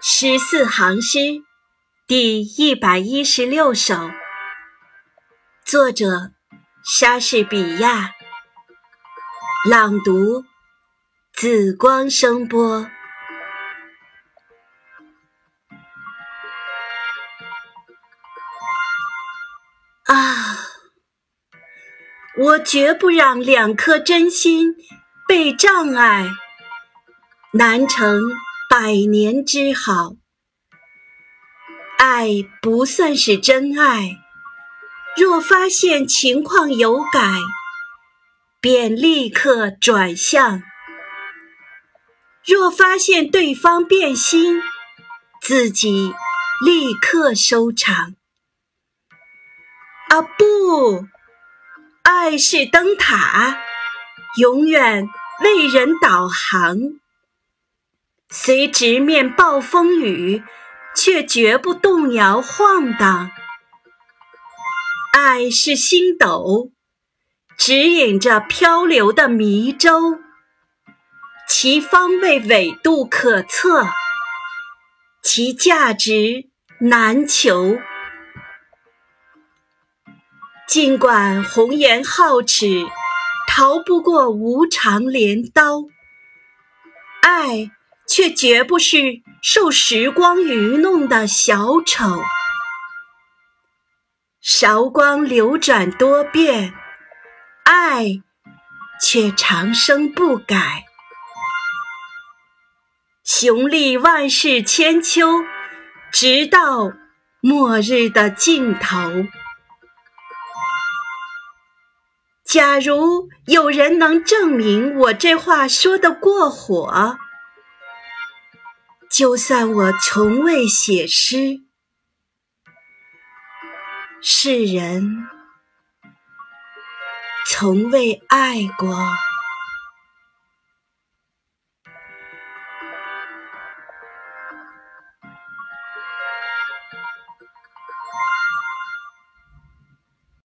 十四行诗第一百一十六首，作者莎士比亚，朗读紫光声波。啊，我绝不让两颗真心被障碍，难成。百年之好，爱不算是真爱。若发现情况有改，便立刻转向；若发现对方变心，自己立刻收场。啊，不，爱是灯塔，永远为人导航。虽直面暴风雨，却绝不动摇晃荡。爱是星斗，指引着漂流的迷舟，其方位纬度可测，其价值难求。尽管红颜皓齿，逃不过无常镰刀，爱。却绝不是受时光愚弄的小丑。韶光流转多变，爱却长生不改。雄立万世千秋，直到末日的尽头。假如有人能证明我这话说的过火。就算我从未写诗，世人从未爱过。